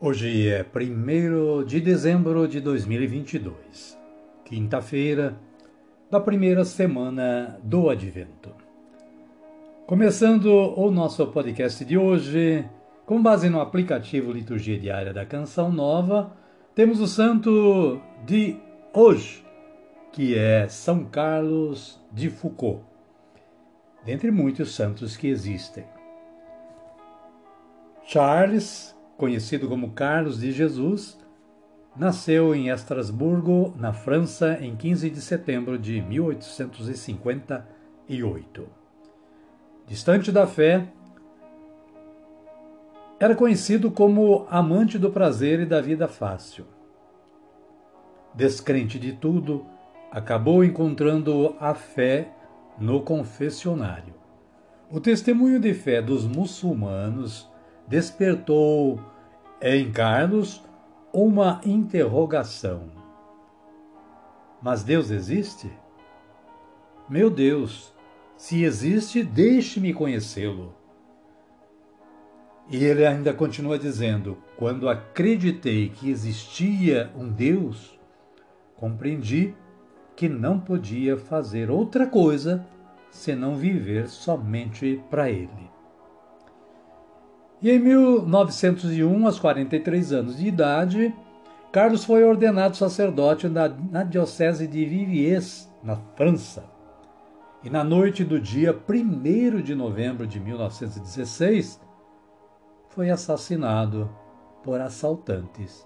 Hoje é 1 de dezembro de 2022, quinta-feira da primeira semana do Advento. Começando o nosso podcast de hoje, com base no aplicativo Liturgia Diária da Canção Nova, temos o santo de hoje, que é São Carlos de Foucault, dentre muitos santos que existem. Charles conhecido como Carlos de Jesus, nasceu em Estrasburgo, na França, em 15 de setembro de 1858. Distante da fé, era conhecido como amante do prazer e da vida fácil. Descrente de tudo, acabou encontrando a fé no confessionário. O testemunho de fé dos muçulmanos despertou em Carlos uma interrogação. Mas Deus existe? Meu Deus, se existe, deixe-me conhecê-lo. E ele ainda continua dizendo: quando acreditei que existia um Deus, compreendi que não podia fazer outra coisa senão viver somente para Ele. E em 1901, aos 43 anos de idade, Carlos foi ordenado sacerdote na, na diocese de Viviers, na França. E na noite do dia 1 de novembro de 1916, foi assassinado por assaltantes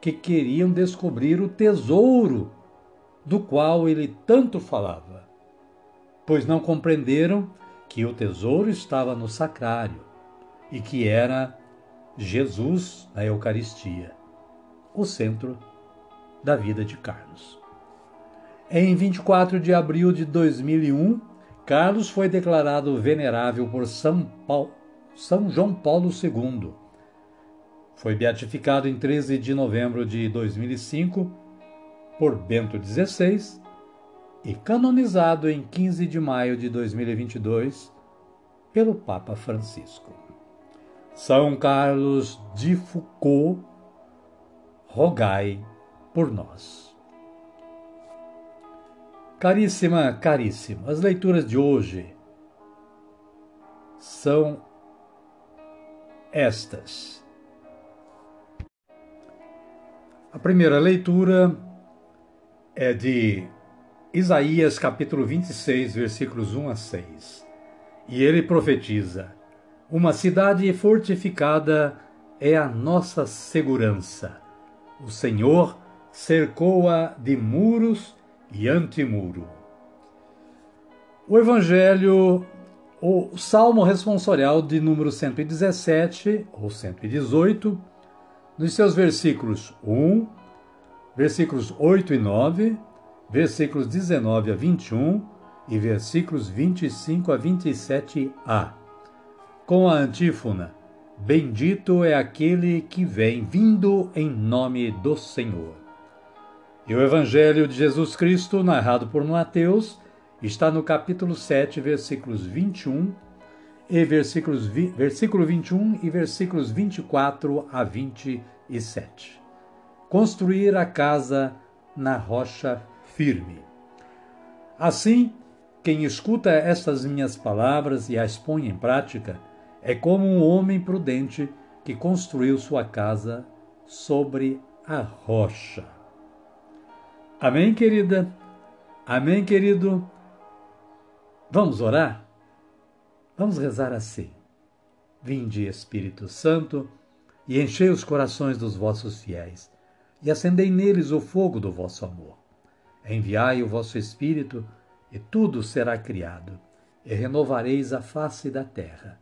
que queriam descobrir o tesouro do qual ele tanto falava, pois não compreenderam que o tesouro estava no sacrário e que era Jesus na Eucaristia, o centro da vida de Carlos. Em 24 de abril de 2001, Carlos foi declarado venerável por São, Paulo, São João Paulo II. Foi beatificado em 13 de novembro de 2005 por Bento XVI e canonizado em 15 de maio de 2022 pelo Papa Francisco. São Carlos de Foucault, rogai por nós. Caríssima, caríssimo, as leituras de hoje são estas. A primeira leitura é de Isaías capítulo 26, versículos 1 a 6. E ele profetiza: uma cidade fortificada é a nossa segurança. O Senhor cercou-a de muros e antemuro. O Evangelho, o Salmo responsorial de número 117 ou 118, nos seus versículos 1, versículos 8 e 9, versículos 19 a 21 e versículos 25 a 27a com a antífona: Bendito é aquele que vem vindo em nome do Senhor. E o Evangelho de Jesus Cristo, narrado por Mateus, está no capítulo 7, versículos 21 e versículos, versículo 21 e versículos 24 a 27. Construir a casa na rocha firme. Assim, quem escuta estas minhas palavras e as põe em prática, é como um homem prudente que construiu sua casa sobre a rocha. Amém, querida? Amém, querido? Vamos orar? Vamos rezar assim. Vinde, Espírito Santo, e enchei os corações dos vossos fiéis, e acendei neles o fogo do vosso amor. Enviai o vosso Espírito, e tudo será criado, e renovareis a face da terra.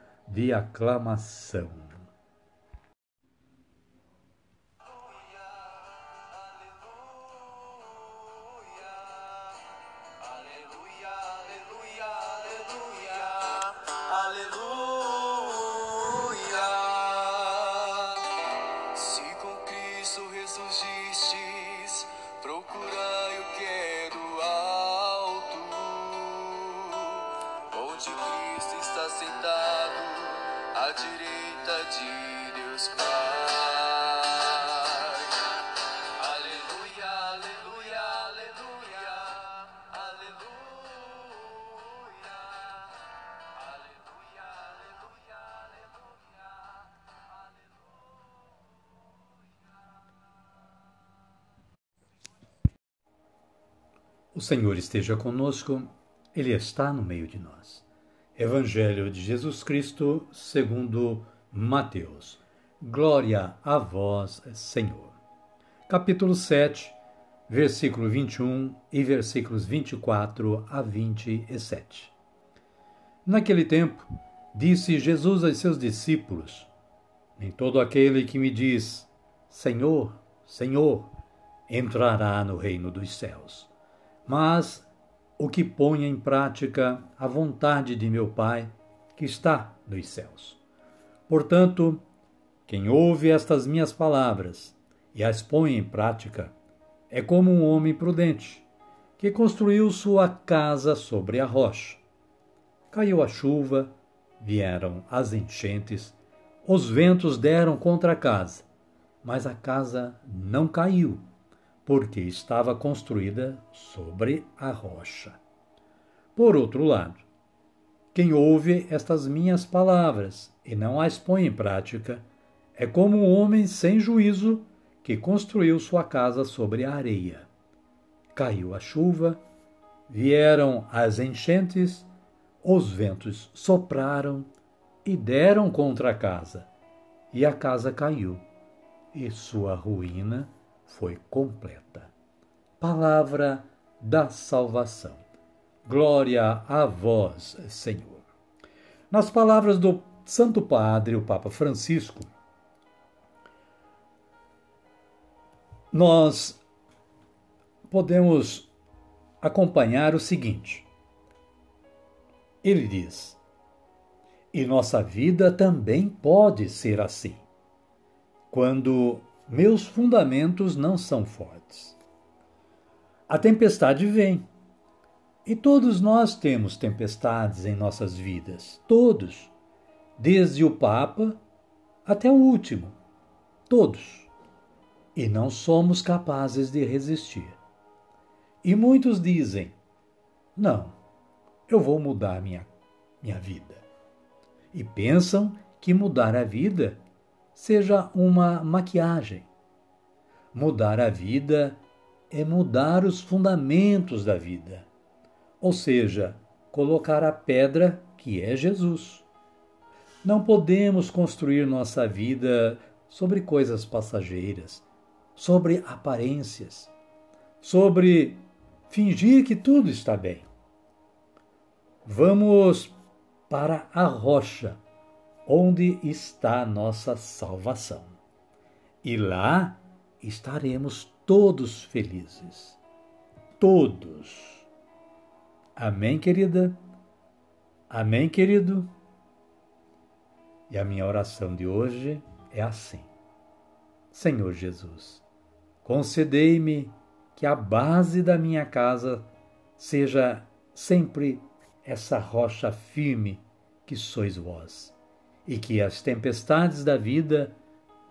de aclamação. O Senhor esteja conosco, Ele está no meio de nós. Evangelho de Jesus Cristo, segundo Mateus. Glória a vós, Senhor. Capítulo 7, versículo 21 e versículos 24 a 27. Naquele tempo, disse Jesus aos seus discípulos: Nem todo aquele que me diz, Senhor, Senhor, entrará no reino dos céus mas o que põe em prática a vontade de meu Pai que está nos céus. Portanto, quem ouve estas minhas palavras e as põe em prática é como um homem prudente que construiu sua casa sobre a rocha. Caiu a chuva, vieram as enchentes, os ventos deram contra a casa, mas a casa não caiu porque estava construída sobre a rocha. Por outro lado, quem ouve estas minhas palavras e não as põe em prática é como um homem sem juízo que construiu sua casa sobre a areia. Caiu a chuva, vieram as enchentes, os ventos sopraram e deram contra a casa, e a casa caiu, e sua ruína foi completa. Palavra da salvação. Glória a vós, Senhor. Nas palavras do Santo Padre, o Papa Francisco, nós podemos acompanhar o seguinte. Ele diz: E nossa vida também pode ser assim. Quando meus fundamentos não são fortes. A tempestade vem. E todos nós temos tempestades em nossas vidas. Todos. Desde o Papa até o último. Todos. E não somos capazes de resistir. E muitos dizem: não, eu vou mudar minha, minha vida. E pensam que mudar a vida seja uma maquiagem. Mudar a vida é mudar os fundamentos da vida, ou seja, colocar a pedra que é Jesus. Não podemos construir nossa vida sobre coisas passageiras, sobre aparências, sobre fingir que tudo está bem. Vamos para a rocha onde está nossa salvação. E lá estaremos todos felizes. Todos. Amém, querida? Amém, querido? E a minha oração de hoje é assim: Senhor Jesus, concedei-me que a base da minha casa seja sempre essa rocha firme que sois vós, e que as tempestades da vida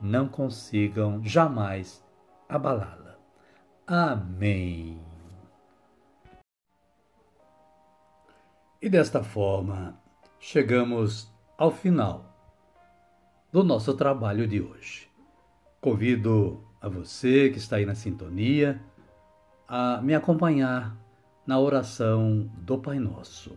não consigam jamais abalá-la. Amém. E desta forma, chegamos ao final do nosso trabalho de hoje. Convido a você que está aí na sintonia a me acompanhar na oração do Pai Nosso.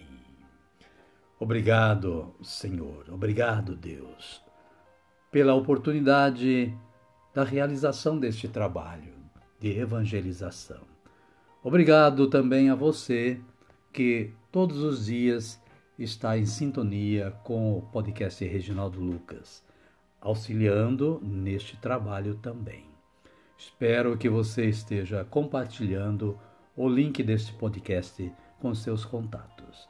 Obrigado, Senhor. Obrigado, Deus, pela oportunidade da realização deste trabalho de evangelização. Obrigado também a você que todos os dias está em sintonia com o podcast Reginaldo Lucas, auxiliando neste trabalho também. Espero que você esteja compartilhando o link deste podcast com seus contatos.